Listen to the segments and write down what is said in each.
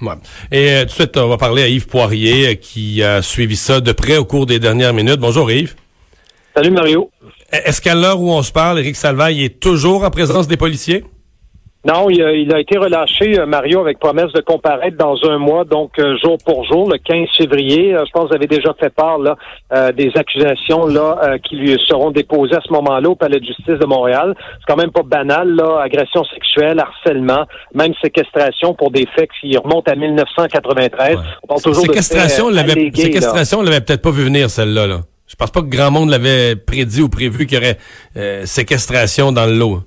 Ouais. Et euh, tout de suite, on va parler à Yves Poirier, euh, qui a suivi ça de près au cours des dernières minutes. Bonjour Yves. Salut Mario. Est-ce qu'à l'heure où on se parle, Éric Salvaille est toujours en présence des policiers? Non, il a, été relâché, euh, Mario, avec promesse de comparaître dans un mois, donc euh, jour pour jour, le 15 février. Euh, je pense que vous avez déjà fait part là, des accusations là qui lui seront déposées à ce moment-là au Palais de justice de Montréal. C'est quand même pas banal, là, agression sexuelle, harcèlement, même séquestration pour des faits qui remontent à 1993. On parle toujours séquestration, de séquestration, on l'avait peut-être pas vu venir celle-là. Là. Je pense pas que grand monde l'avait prédit ou prévu qu'il y aurait séquestration dans le lot.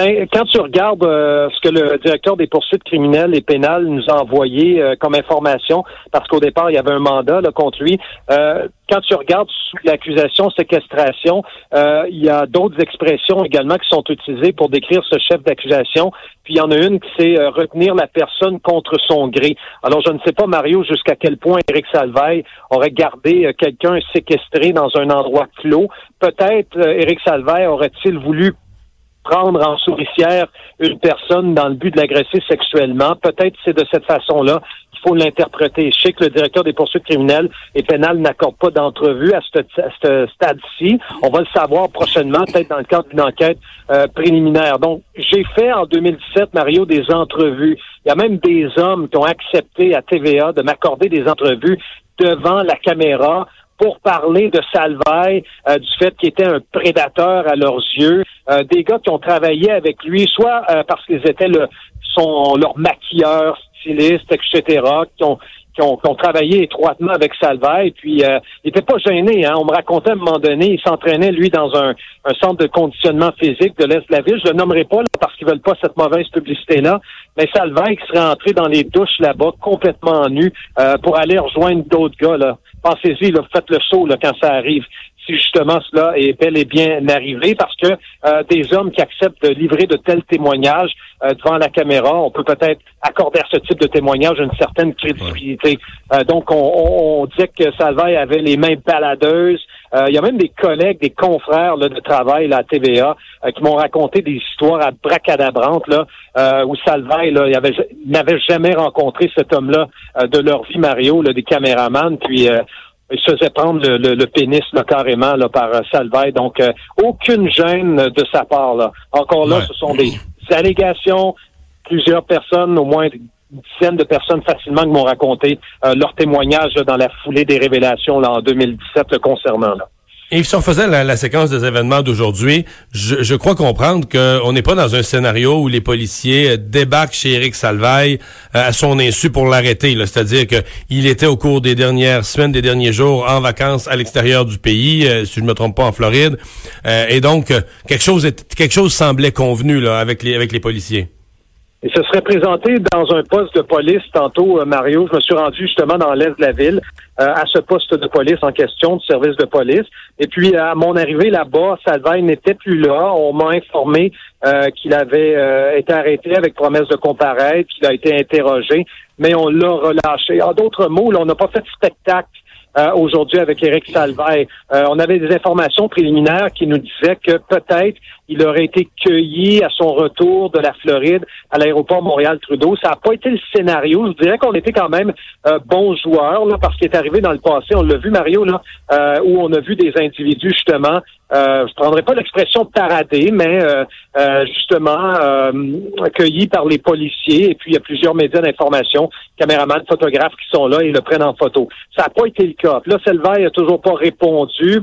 Ben, quand tu regardes euh, ce que le directeur des poursuites criminelles et pénales nous a envoyé euh, comme information, parce qu'au départ, il y avait un mandat là, contre lui, euh, quand tu regardes l'accusation séquestration, il y a d'autres expressions également qui sont utilisées pour décrire ce chef d'accusation. Puis il y en a une qui c'est retenir la personne contre son gré. Alors je ne sais pas, Mario, jusqu'à quel point Éric Salvaille aurait gardé quelqu'un séquestré dans un endroit clos. Peut-être Éric Salvaille aurait-il voulu prendre en souricière une personne dans le but de l'agresser sexuellement. Peut-être c'est de cette façon-là qu'il faut l'interpréter. Je sais que le directeur des poursuites criminelles et pénales n'accorde pas d'entrevue à ce, stade-ci. On va le savoir prochainement, peut-être dans le cadre d'une enquête euh, préliminaire. Donc, j'ai fait en 2017, Mario, des entrevues. Il y a même des hommes qui ont accepté à TVA de m'accorder des entrevues devant la caméra pour parler de Salvaille, euh, du fait qu'il était un prédateur à leurs yeux, euh, des gars qui ont travaillé avec lui, soit euh, parce qu'ils étaient le, son, leur maquilleur, styliste, etc., qui ont, qui ont, travaillé étroitement avec Salvaille, puis euh, il était pas gêné. Hein. On me racontait à un moment donné, il s'entraînait, lui, dans un, centre de conditionnement physique de l'Est de la ville. Je le nommerai pas parce qu'ils veulent pas cette mauvaise publicité-là, mais Salvaille qui serait entré dans les douches là-bas, complètement nu, pour aller rejoindre d'autres gars. là pensez-y, faites le saut là, quand ça arrive. Si justement cela est bel et bien arrivé, parce que euh, des hommes qui acceptent de livrer de tels témoignages euh, devant la caméra, on peut peut-être accorder à ce type de témoignage une certaine crédibilité. Euh, donc, on, on, disait que Salvaille avait les mains baladeuses. Il y a même des collègues, des confrères de travail là, à TVA qui m'ont raconté des histoires à bracadabrantes là, où Salvaille là, n'avait jamais rencontré cet homme-là de leur vie, Mario, là, des caméramans. Puis il se faisait prendre le, pénis là, carrément là, par euh, Salvaille. Donc, euh, aucune gêne de sa part. Là. Encore là, ce sont des allégations. Plusieurs personnes, au moins une dizaine de personnes facilement qui m'ont raconté euh, leur témoignage dans la foulée des révélations là, en 2017 le concernant. Là. Et si on faisait la, séquence des événements d'aujourd'hui, je, crois comprendre qu'on n'est pas dans un scénario où les policiers débarquent chez Eric Salvaille euh, à son insu pour l'arrêter. C'est-à-dire qu'il était au cours des dernières semaines, des derniers jours en vacances à l'extérieur du pays, euh, si je ne me trompe pas, en Floride. Euh, et donc, quelque chose quelque chose semblait convenu là, avec les avec les policiers. Il se serait présenté dans un poste de police tantôt, Mario. Je me suis rendu justement dans l'est de la ville. Euh, à ce poste de police en question, du service de police. Et puis, à mon arrivée là-bas, Salvaille n'était plus là. On m'a informé euh, qu'il avait euh, été arrêté avec promesse de comparaître, qu'il a été interrogé, mais on l'a relâché. En d'autres mots, on n'a pas fait de spectacle aujourd'hui avec Éric Salvaille. on avait des informations préliminaires qui nous disaient que peut-être il aurait été cueilli à son retour de la Floride à l'aéroport Montréal-Trudeau. Ça n'a pas été le scénario. Je dirais qu'on était quand même euh, bons joueurs là, parce qu'il est arrivé dans le passé. On l'a vu, Mario, là, euh, où on a vu des individus justement euh, je prendrais pas l'expression parader, mais euh, euh, justement euh, accueillis par les policiers. Et puis il y a plusieurs médias d'information, caméramans, photographes qui sont là et le prennent en photo. Ça n'a pas été le cas. Là, Selvaille n'a toujours pas répondu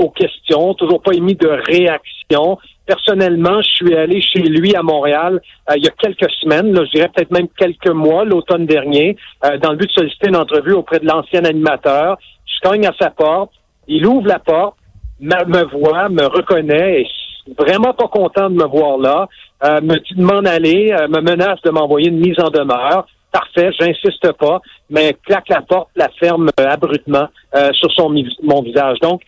aux questions, toujours pas émis de réaction. Personnellement, je suis allé chez lui à Montréal il y a quelques semaines, là, je dirais peut-être même quelques mois, l'automne dernier, dans le but de solliciter une entrevue auprès de l'ancien animateur. Je cogne à sa porte, il ouvre la porte, me, voit, me reconnaît, et vraiment pas content de me voir là, euh, me dit de m'en aller, euh, me menace de m'envoyer une mise en demeure. Parfait, j'insiste pas, mais claque la porte, la ferme euh, abruptement sur son mon visage. Donc,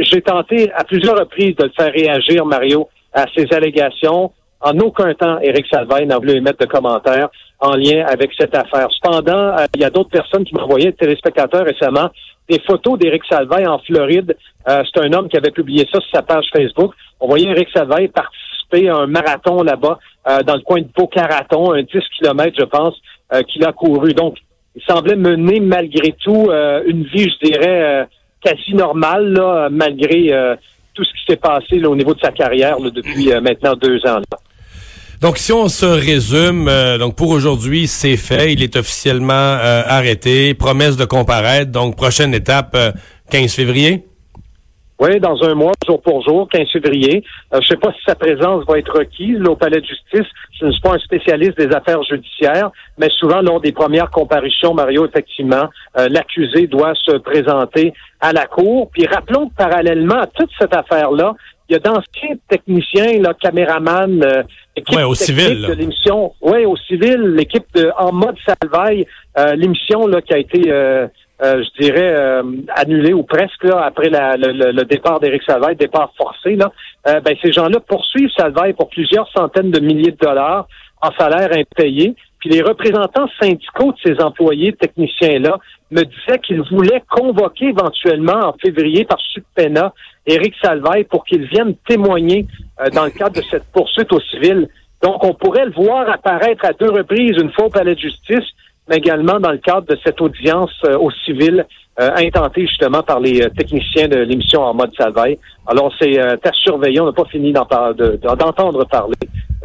j'ai tenté à plusieurs reprises de le faire réagir, Mario, à ces allégations. En aucun temps, Éric Salvaille n'a voulu émettre de commentaires en lien avec cette affaire. Cependant, il y a d'autres personnes qui m'envoyaient, téléspectateurs récemment, des photos d'Éric Salvaille en Floride. Euh, c'est un homme qui avait publié ça sur sa page Facebook. On voyait Éric Salvaille participer à un marathon là-bas, euh, dans le coin de Boca-Raton, un 10 km, je pense, qu'il a couru. Donc, il semblait mener malgré tout une vie, je dirais, quasi normale, là, malgré tout ce qui s'est passé au niveau de sa carrière depuis maintenant deux ans. Donc, si on se résume, donc pour aujourd'hui, c'est fait. Il est officiellement arrêté. Promesse de comparaître. Donc, prochaine étape, 15 février. Oui, dans un mois, jour pour jour, 15 février. Euh, je ne sais pas si sa présence va être requise au palais de justice. Je ne suis pas un spécialiste des affaires judiciaires, mais souvent, lors des premières comparutions, Mario, effectivement, euh, l'accusé doit se présenter à la cour. Puis rappelons que parallèlement à toute cette affaire-là, il y a d'anciens techniciens, là, caméramans, euh, au civil, de l'émission. Oui, au civil, l'équipe de En mode Salvaille, euh, l'émission là qui a été euh, je dirais, euh, annulé ou presque là, après la, le, départ d'Éric Salvaille, départ forcé, là, euh, ben, ces gens-là poursuivent Salvaille pour plusieurs centaines de milliers de dollars en salaire impayé. Puis les représentants syndicaux de ces employés techniciens-là me disaient qu'ils voulaient convoquer éventuellement en février par subpena Éric Salvaille pour qu'il vienne témoigner dans le cadre de cette poursuite au civil. Donc, on pourrait le voir apparaître à deux reprises, une fois au palais de justice, mais également dans le cadre de cette audience euh, au civil euh, intentée justement par les euh, techniciens de l'émission en mode Salvaille. Alors c'est à surveiller, on n'a pas fini d'entendre parler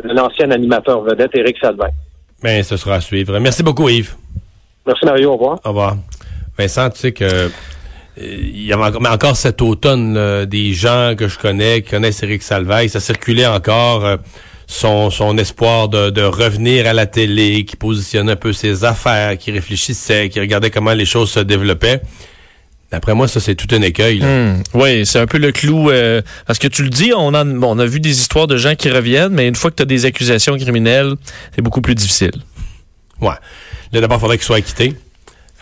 de l'ancien animateur vedette Éric Salvaille. Mais ce sera à suivre. Merci beaucoup Yves. Merci Mario, au revoir. Au revoir. Vincent, tu sais que il y a encore cet automne des gens que je connais qui connaissent Éric Salvaille. Ça circulait encore son, son espoir de, de, revenir à la télé, qui positionnait un peu ses affaires, qui réfléchissait, qui regardait comment les choses se développaient. D'après moi, ça, c'est tout un écueil. Hmm. oui, c'est un peu le clou. Euh, parce que tu le dis, on a, on a vu des histoires de gens qui reviennent, mais une fois que tu as des accusations criminelles, c'est beaucoup plus difficile. Ouais. Là, d'abord, il faudrait qu'il soit acquitté.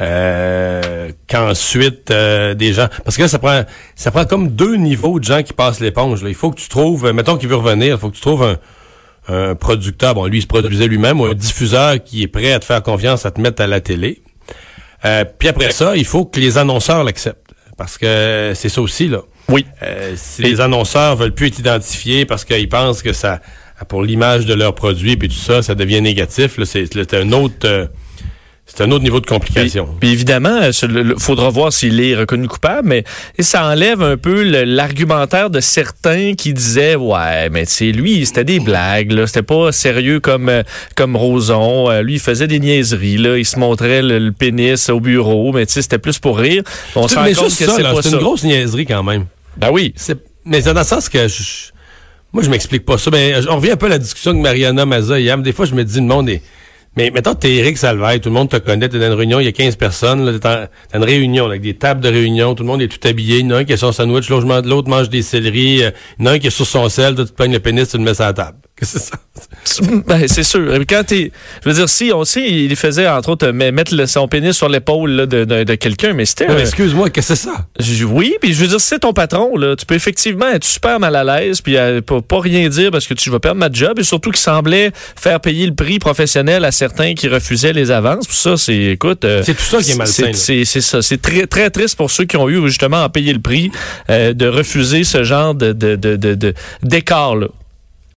Euh, qu'ensuite euh, des gens parce que là ça prend ça prend comme deux niveaux de gens qui passent l'éponge il faut que tu trouves mettons qu'il veut revenir il faut que tu trouves un, un producteur, bon, lui, il se produisait lui-même, ou un diffuseur qui est prêt à te faire confiance, à te mettre à la télé. Euh, puis après ça, il faut que les annonceurs l'acceptent. Parce que c'est ça aussi, là. Oui. Euh, si les annonceurs veulent plus être identifiés parce qu'ils pensent que ça, pour l'image de leur produit, puis tout ça, ça devient négatif, là, c'est un autre... Euh, c'est un autre niveau de complication. Puis, évidemment, il faudra voir s'il est reconnu coupable, mais ça enlève un peu l'argumentaire de certains qui disaient ouais, mais c'est lui, c'était des blagues, là, c'était pas sérieux comme euh, comme Roson. Euh, lui, il faisait des niaiseries, là, il se montrait le, pénis au bureau, mais tu sais, c'était plus pour rire. On se rend compte que c'est pas C'est une grosse niaiserie quand même. Ben oui. Mais c'est dans le sens que moi, je m'explique pas ça. Ben, on revient un peu à la discussion de Mariana Maza hier. Des fois, je me dis, le monde est mais mettons, t'es Eric Salvaille, tout le monde te connaît, t'es dans une réunion, il y a 15 personnes, t'as une réunion avec des tables de réunion, tout le monde est tout habillé, il y en a un qui a son sandwich, l'autre mange des céleris, euh, il y en a un qui est sur son sel, tu te pognes le pénis, tu le mets sur la table. C'est ça. Ben, c'est sûr. Quand t'es, je veux dire, si on sait, il faisait entre autres mettre son pénis sur l'épaule de, de, quelqu'un, mais c'était. excuse-moi, qu'est-ce que c'est ça? Oui, puis je veux dire, c'est ton patron là, tu peux effectivement être super mal à l'aise, puis euh, pas, rien dire parce que tu vas perdre ma job, et surtout qu'il semblait faire payer le prix professionnel à certains qui refusaient les avances. Pour ça, c'est, écoute, euh, c'est tout ça qui est malsain. C'est ça, c'est très très triste pour ceux qui ont eu justement à payer le prix euh, de refuser ce genre de d'écart là.